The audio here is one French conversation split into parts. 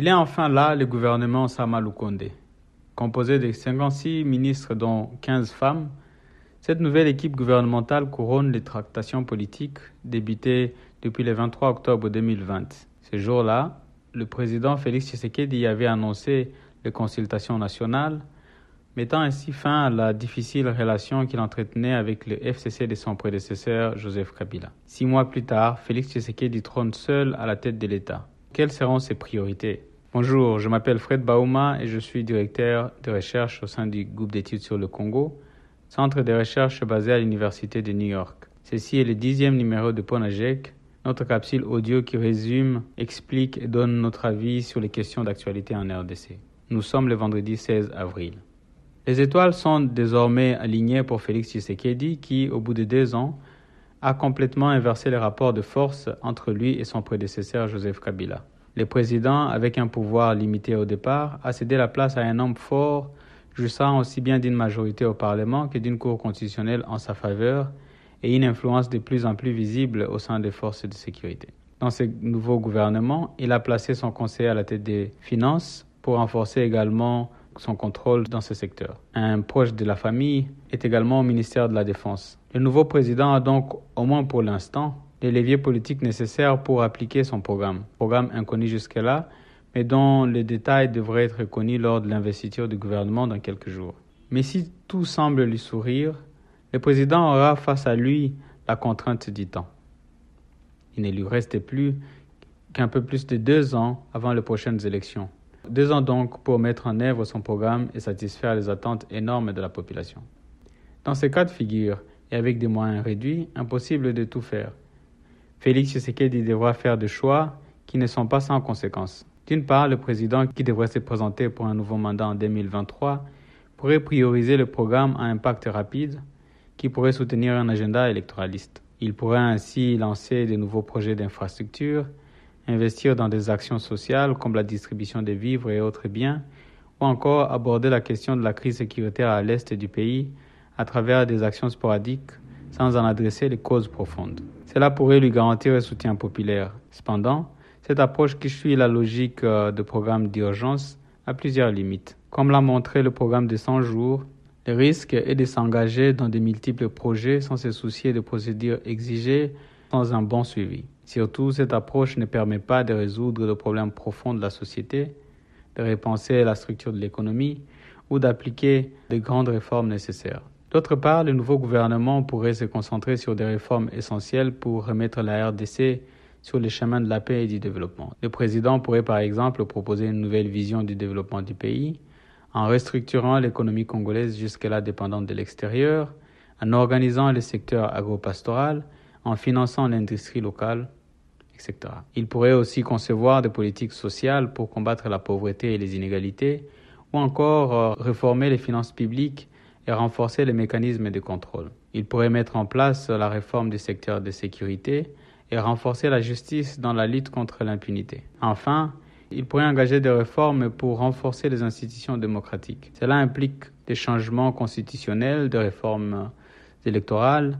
Il est enfin là le gouvernement Sama Composé de 56 ministres dont 15 femmes, cette nouvelle équipe gouvernementale couronne les tractations politiques débutées depuis le 23 octobre 2020. Ce jour-là, le président Félix Tshisekedi avait annoncé les consultations nationales, mettant ainsi fin à la difficile relation qu'il entretenait avec le FCC de son prédécesseur Joseph Kabila. Six mois plus tard, Félix Tshisekedi trône seul à la tête de l'État. Quelles seront ses priorités? Bonjour, je m'appelle Fred Bauma et je suis directeur de recherche au sein du groupe d'études sur le Congo, centre de recherche basé à l'Université de New York. Ceci est le dixième numéro de Ponajek, notre capsule audio qui résume, explique et donne notre avis sur les questions d'actualité en RDC. Nous sommes le vendredi 16 avril. Les étoiles sont désormais alignées pour Félix Tshisekedi qui, au bout de deux ans, a complètement inversé les rapports de force entre lui et son prédécesseur Joseph Kabila. Le président, avec un pouvoir limité au départ, a cédé la place à un homme fort, jouissant aussi bien d'une majorité au Parlement que d'une Cour constitutionnelle en sa faveur et une influence de plus en plus visible au sein des forces de sécurité. Dans ce nouveau gouvernement, il a placé son conseiller à la tête des finances pour renforcer également son contrôle dans ce secteur. Un proche de la famille est également au ministère de la Défense. Le nouveau président a donc, au moins pour l'instant, les leviers politiques nécessaires pour appliquer son programme. Programme inconnu jusque-là, mais dont les détails devraient être connus lors de l'investiture du gouvernement dans quelques jours. Mais si tout semble lui sourire, le président aura face à lui la contrainte du temps. Il ne lui reste plus qu'un peu plus de deux ans avant les prochaines élections. Deux ans donc pour mettre en œuvre son programme et satisfaire les attentes énormes de la population. Dans ces cas de figure, et avec des moyens réduits, impossible de tout faire. Félix Tshisekedi devra faire des choix qui ne sont pas sans conséquences. D'une part, le président qui devrait se présenter pour un nouveau mandat en 2023 pourrait prioriser le programme à impact rapide qui pourrait soutenir un agenda électoraliste. Il pourrait ainsi lancer de nouveaux projets d'infrastructure, investir dans des actions sociales comme la distribution des vivres et autres biens, ou encore aborder la question de la crise sécuritaire à l'est du pays à travers des actions sporadiques sans en adresser les causes profondes. Cela pourrait lui garantir un soutien populaire. Cependant, cette approche qui suit la logique euh, de programme d'urgence a plusieurs limites. Comme l'a montré le programme de 100 jours, le risque est de s'engager dans de multiples projets sans se soucier des procédures exigées sans un bon suivi. Surtout, cette approche ne permet pas de résoudre le problème profond de la société, de repenser la structure de l'économie ou d'appliquer les grandes réformes nécessaires. D'autre part, le nouveau gouvernement pourrait se concentrer sur des réformes essentielles pour remettre la RDC sur les chemins de la paix et du développement. Le président pourrait par exemple proposer une nouvelle vision du développement du pays, en restructurant l'économie congolaise jusque-là dépendante de l'extérieur, en organisant le secteur agropastoral, en finançant l'industrie locale, etc. Il pourrait aussi concevoir des politiques sociales pour combattre la pauvreté et les inégalités, ou encore euh, réformer les finances publiques et renforcer les mécanismes de contrôle. Il pourrait mettre en place la réforme du secteur de sécurité et renforcer la justice dans la lutte contre l'impunité. Enfin, il pourrait engager des réformes pour renforcer les institutions démocratiques. Cela implique des changements constitutionnels, des réformes électorales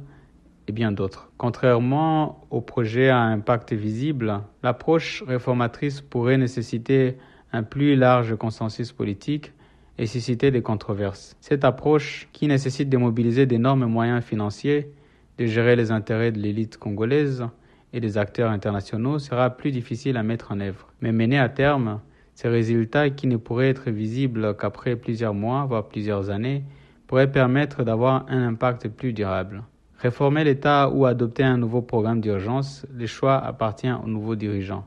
et bien d'autres. Contrairement au projet à impact visible, l'approche réformatrice pourrait nécessiter un plus large consensus politique et susciter des controverses. Cette approche, qui nécessite de mobiliser d'énormes moyens financiers, de gérer les intérêts de l'élite congolaise, et des acteurs internationaux sera plus difficile à mettre en œuvre. Mais mener à terme, ces résultats qui ne pourraient être visibles qu'après plusieurs mois, voire plusieurs années, pourraient permettre d'avoir un impact plus durable. Réformer l'État ou adopter un nouveau programme d'urgence, le choix appartient aux nouveaux dirigeants.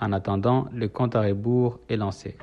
En attendant, le compte à rebours est lancé.